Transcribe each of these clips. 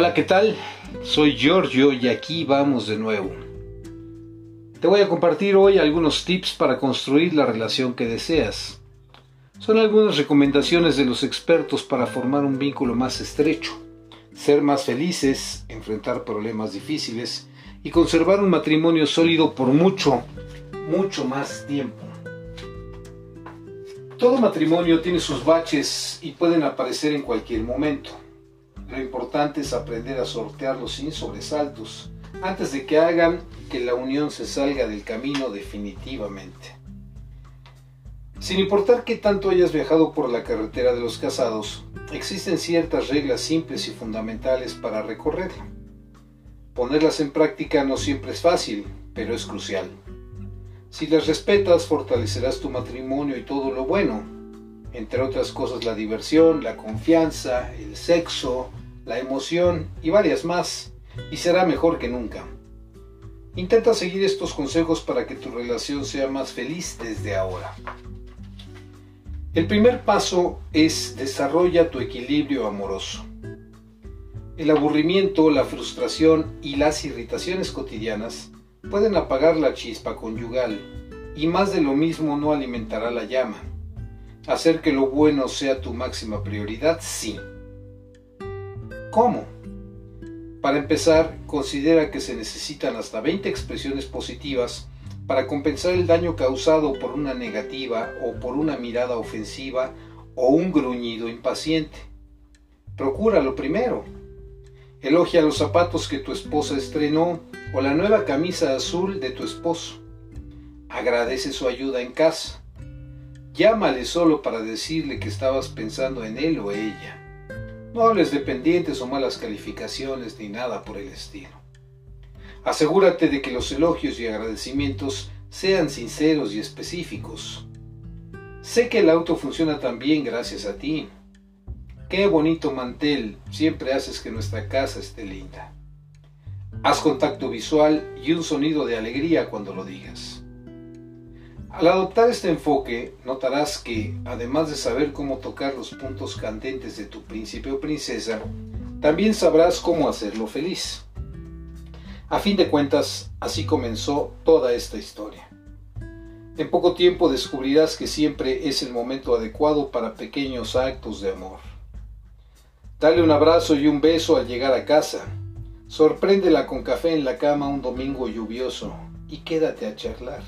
Hola, ¿qué tal? Soy Giorgio y aquí vamos de nuevo. Te voy a compartir hoy algunos tips para construir la relación que deseas. Son algunas recomendaciones de los expertos para formar un vínculo más estrecho, ser más felices, enfrentar problemas difíciles y conservar un matrimonio sólido por mucho, mucho más tiempo. Todo matrimonio tiene sus baches y pueden aparecer en cualquier momento. Lo importante es aprender a sortearlos sin sobresaltos antes de que hagan que la unión se salga del camino definitivamente. Sin importar qué tanto hayas viajado por la carretera de los casados, existen ciertas reglas simples y fundamentales para recorrerla. Ponerlas en práctica no siempre es fácil, pero es crucial. Si las respetas, fortalecerás tu matrimonio y todo lo bueno, entre otras cosas la diversión, la confianza, el sexo, la emoción y varias más, y será mejor que nunca. Intenta seguir estos consejos para que tu relación sea más feliz desde ahora. El primer paso es desarrolla tu equilibrio amoroso. El aburrimiento, la frustración y las irritaciones cotidianas pueden apagar la chispa conyugal y más de lo mismo no alimentará la llama. Hacer que lo bueno sea tu máxima prioridad, sí. ¿Cómo? Para empezar, considera que se necesitan hasta 20 expresiones positivas para compensar el daño causado por una negativa o por una mirada ofensiva o un gruñido impaciente. Procura lo primero. Elogia los zapatos que tu esposa estrenó o la nueva camisa azul de tu esposo. Agradece su ayuda en casa. Llámale solo para decirle que estabas pensando en él o ella. No hables de pendientes o malas calificaciones ni nada por el estilo. Asegúrate de que los elogios y agradecimientos sean sinceros y específicos. Sé que el auto funciona tan bien gracias a ti. Qué bonito mantel, siempre haces que nuestra casa esté linda. Haz contacto visual y un sonido de alegría cuando lo digas. Al adoptar este enfoque, notarás que, además de saber cómo tocar los puntos candentes de tu príncipe o princesa, también sabrás cómo hacerlo feliz. A fin de cuentas, así comenzó toda esta historia. En poco tiempo descubrirás que siempre es el momento adecuado para pequeños actos de amor. Dale un abrazo y un beso al llegar a casa Sorpréndela con café en la cama un domingo lluvioso y quédate a charlar.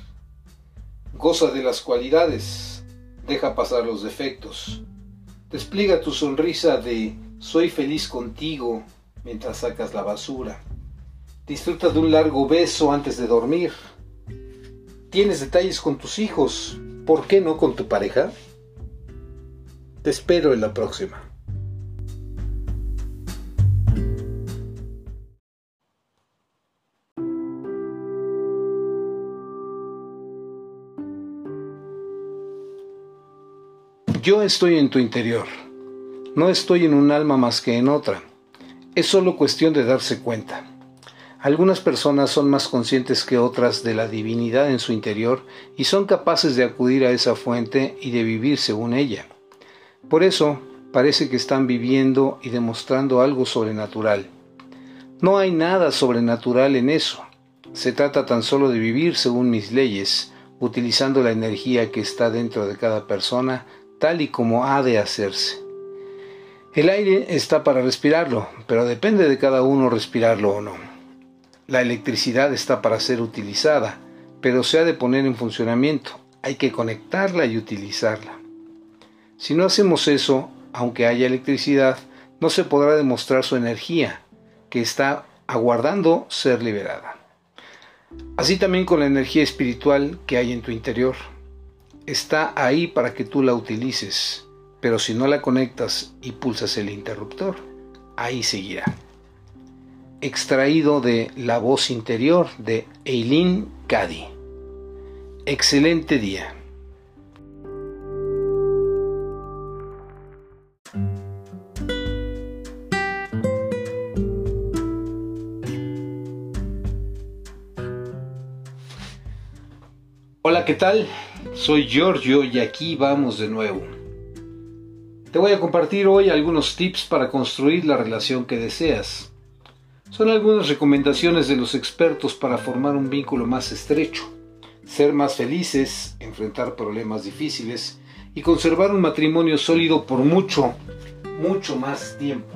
Goza de las cualidades, deja pasar los defectos. Despliega tu sonrisa de soy feliz contigo mientras sacas la basura. Disfruta de un largo beso antes de dormir. ¿Tienes detalles con tus hijos? ¿Por qué no con tu pareja? Te espero en la próxima. Yo estoy en tu interior. No estoy en un alma más que en otra. Es solo cuestión de darse cuenta. Algunas personas son más conscientes que otras de la divinidad en su interior y son capaces de acudir a esa fuente y de vivir según ella. Por eso parece que están viviendo y demostrando algo sobrenatural. No hay nada sobrenatural en eso. Se trata tan solo de vivir según mis leyes, utilizando la energía que está dentro de cada persona tal y como ha de hacerse. El aire está para respirarlo, pero depende de cada uno respirarlo o no. La electricidad está para ser utilizada, pero se ha de poner en funcionamiento. Hay que conectarla y utilizarla. Si no hacemos eso, aunque haya electricidad, no se podrá demostrar su energía, que está aguardando ser liberada. Así también con la energía espiritual que hay en tu interior está ahí para que tú la utilices, pero si no la conectas y pulsas el interruptor, ahí seguirá. Extraído de La voz interior de Eileen Cady. Excelente día. Hola, ¿qué tal? Soy Giorgio y aquí vamos de nuevo. Te voy a compartir hoy algunos tips para construir la relación que deseas. Son algunas recomendaciones de los expertos para formar un vínculo más estrecho, ser más felices, enfrentar problemas difíciles y conservar un matrimonio sólido por mucho, mucho más tiempo.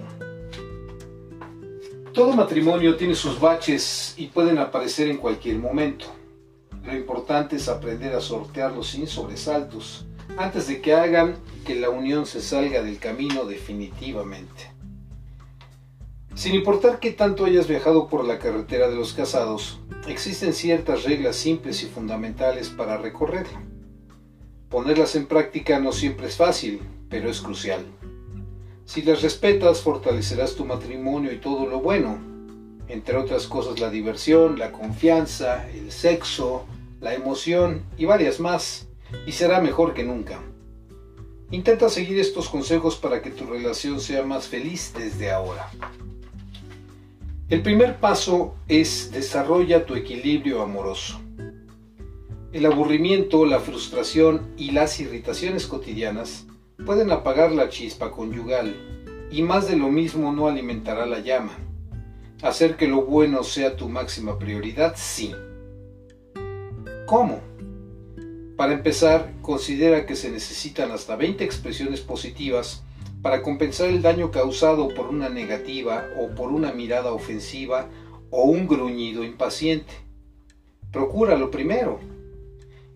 Todo matrimonio tiene sus baches y pueden aparecer en cualquier momento. Lo importante es aprender a sortearlos sin sobresaltos, antes de que hagan que la unión se salga del camino definitivamente. Sin importar qué tanto hayas viajado por la carretera de los casados, existen ciertas reglas simples y fundamentales para recorrerla. Ponerlas en práctica no siempre es fácil, pero es crucial. Si las respetas, fortalecerás tu matrimonio y todo lo bueno, entre otras cosas la diversión, la confianza, el sexo, la emoción y varias más, y será mejor que nunca. Intenta seguir estos consejos para que tu relación sea más feliz desde ahora. El primer paso es desarrolla tu equilibrio amoroso. El aburrimiento, la frustración y las irritaciones cotidianas pueden apagar la chispa conyugal y más de lo mismo no alimentará la llama. Hacer que lo bueno sea tu máxima prioridad, sí. ¿Cómo? Para empezar, considera que se necesitan hasta 20 expresiones positivas para compensar el daño causado por una negativa o por una mirada ofensiva o un gruñido impaciente. Procura lo primero.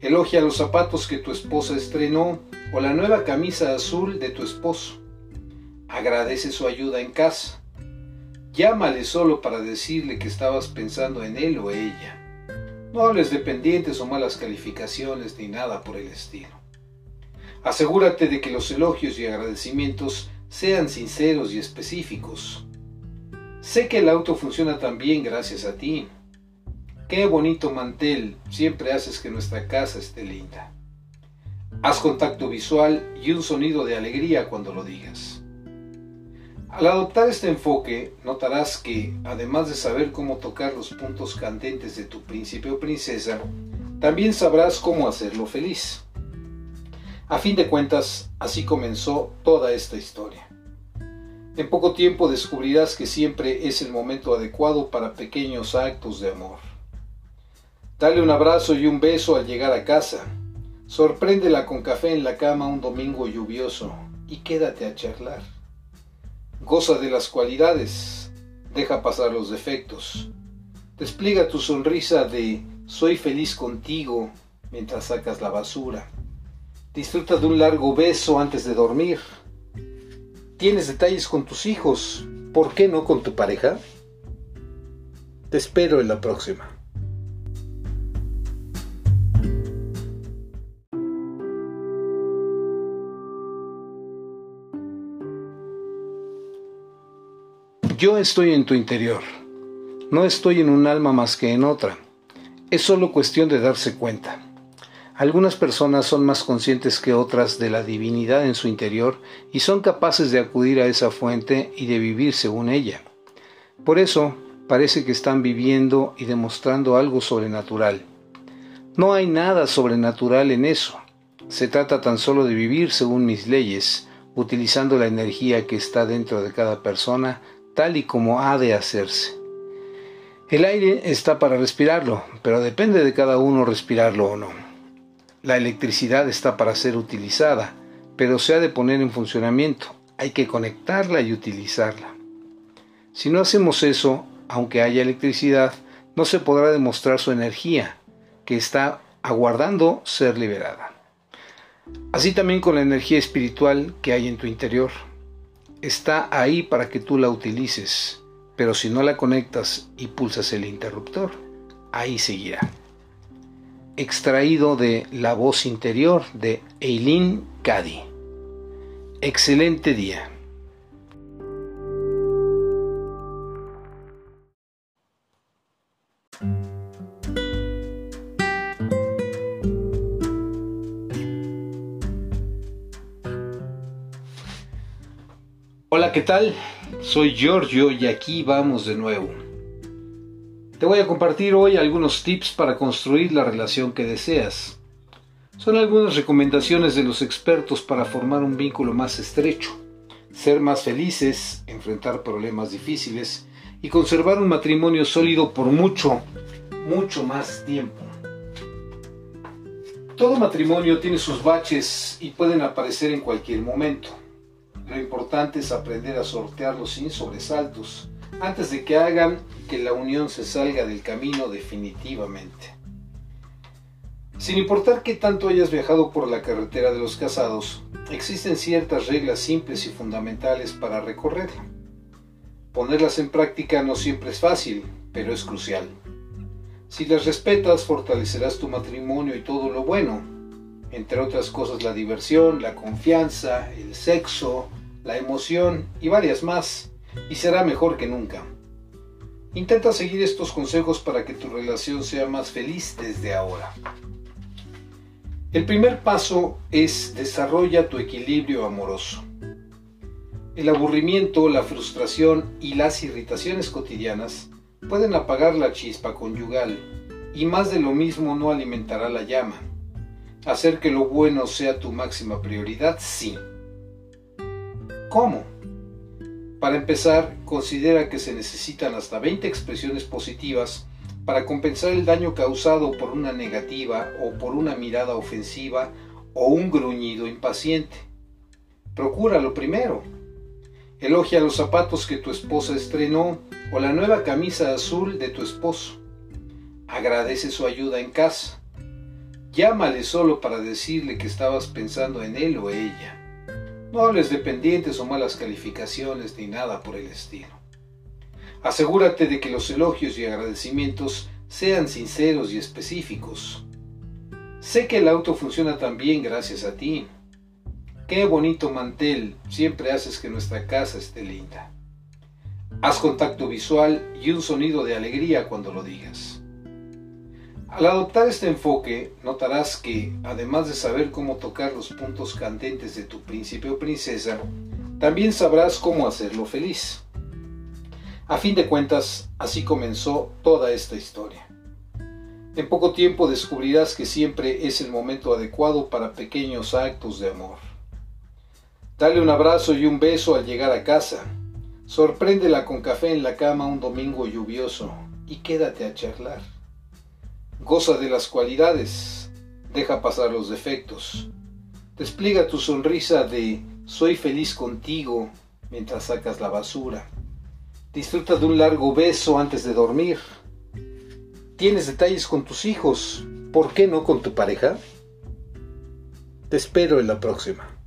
Elogia los zapatos que tu esposa estrenó o la nueva camisa azul de tu esposo. Agradece su ayuda en casa. Llámale solo para decirle que estabas pensando en él o ella. No hables de pendientes o malas calificaciones ni nada por el estilo. Asegúrate de que los elogios y agradecimientos sean sinceros y específicos. Sé que el auto funciona tan bien gracias a ti. Qué bonito mantel, siempre haces que nuestra casa esté linda. Haz contacto visual y un sonido de alegría cuando lo digas. Al adoptar este enfoque, notarás que, además de saber cómo tocar los puntos candentes de tu príncipe o princesa, también sabrás cómo hacerlo feliz. A fin de cuentas, así comenzó toda esta historia. En poco tiempo descubrirás que siempre es el momento adecuado para pequeños actos de amor. Dale un abrazo y un beso al llegar a casa. Sorpréndela con café en la cama un domingo lluvioso y quédate a charlar. Goza de las cualidades, deja pasar los defectos. Despliega tu sonrisa de soy feliz contigo mientras sacas la basura. Disfruta de un largo beso antes de dormir. ¿Tienes detalles con tus hijos? ¿Por qué no con tu pareja? Te espero en la próxima. Yo estoy en tu interior. No estoy en un alma más que en otra. Es solo cuestión de darse cuenta. Algunas personas son más conscientes que otras de la divinidad en su interior y son capaces de acudir a esa fuente y de vivir según ella. Por eso parece que están viviendo y demostrando algo sobrenatural. No hay nada sobrenatural en eso. Se trata tan solo de vivir según mis leyes, utilizando la energía que está dentro de cada persona tal y como ha de hacerse. El aire está para respirarlo, pero depende de cada uno respirarlo o no. La electricidad está para ser utilizada, pero se ha de poner en funcionamiento. Hay que conectarla y utilizarla. Si no hacemos eso, aunque haya electricidad, no se podrá demostrar su energía, que está aguardando ser liberada. Así también con la energía espiritual que hay en tu interior está ahí para que tú la utilices, pero si no la conectas y pulsas el interruptor, ahí seguirá. Extraído de La voz interior de Eileen Cady. Excelente día. Hola, ¿qué tal? Soy Giorgio y aquí vamos de nuevo. Te voy a compartir hoy algunos tips para construir la relación que deseas. Son algunas recomendaciones de los expertos para formar un vínculo más estrecho, ser más felices, enfrentar problemas difíciles y conservar un matrimonio sólido por mucho, mucho más tiempo. Todo matrimonio tiene sus baches y pueden aparecer en cualquier momento. Lo importante es aprender a sortearlos sin sobresaltos, antes de que hagan que la unión se salga del camino definitivamente. Sin importar qué tanto hayas viajado por la carretera de los casados, existen ciertas reglas simples y fundamentales para recorrerla. Ponerlas en práctica no siempre es fácil, pero es crucial. Si las respetas, fortalecerás tu matrimonio y todo lo bueno, entre otras cosas la diversión, la confianza, el sexo, la emoción y varias más, y será mejor que nunca. Intenta seguir estos consejos para que tu relación sea más feliz desde ahora. El primer paso es desarrolla tu equilibrio amoroso. El aburrimiento, la frustración y las irritaciones cotidianas pueden apagar la chispa conyugal y más de lo mismo no alimentará la llama. Hacer que lo bueno sea tu máxima prioridad, sí. ¿Cómo? Para empezar, considera que se necesitan hasta 20 expresiones positivas para compensar el daño causado por una negativa o por una mirada ofensiva o un gruñido impaciente. Procura lo primero Elogia los zapatos que tu esposa estrenó o la nueva camisa azul de tu esposo. Agradece su ayuda en casa. Llámale solo para decirle que estabas pensando en él o ella. No hables de pendientes o malas calificaciones ni nada por el estilo. Asegúrate de que los elogios y agradecimientos sean sinceros y específicos. Sé que el auto funciona tan bien gracias a ti. Qué bonito mantel, siempre haces que nuestra casa esté linda. Haz contacto visual y un sonido de alegría cuando lo digas. Al adoptar este enfoque, notarás que, además de saber cómo tocar los puntos candentes de tu príncipe o princesa, también sabrás cómo hacerlo feliz. A fin de cuentas, así comenzó toda esta historia. En poco tiempo descubrirás que siempre es el momento adecuado para pequeños actos de amor. Dale un abrazo y un beso al llegar a casa. Sorpréndela con café en la cama un domingo lluvioso y quédate a charlar. Goza de las cualidades, deja pasar los defectos. Despliega tu sonrisa de soy feliz contigo mientras sacas la basura. Disfruta de un largo beso antes de dormir. ¿Tienes detalles con tus hijos? ¿Por qué no con tu pareja? Te espero en la próxima.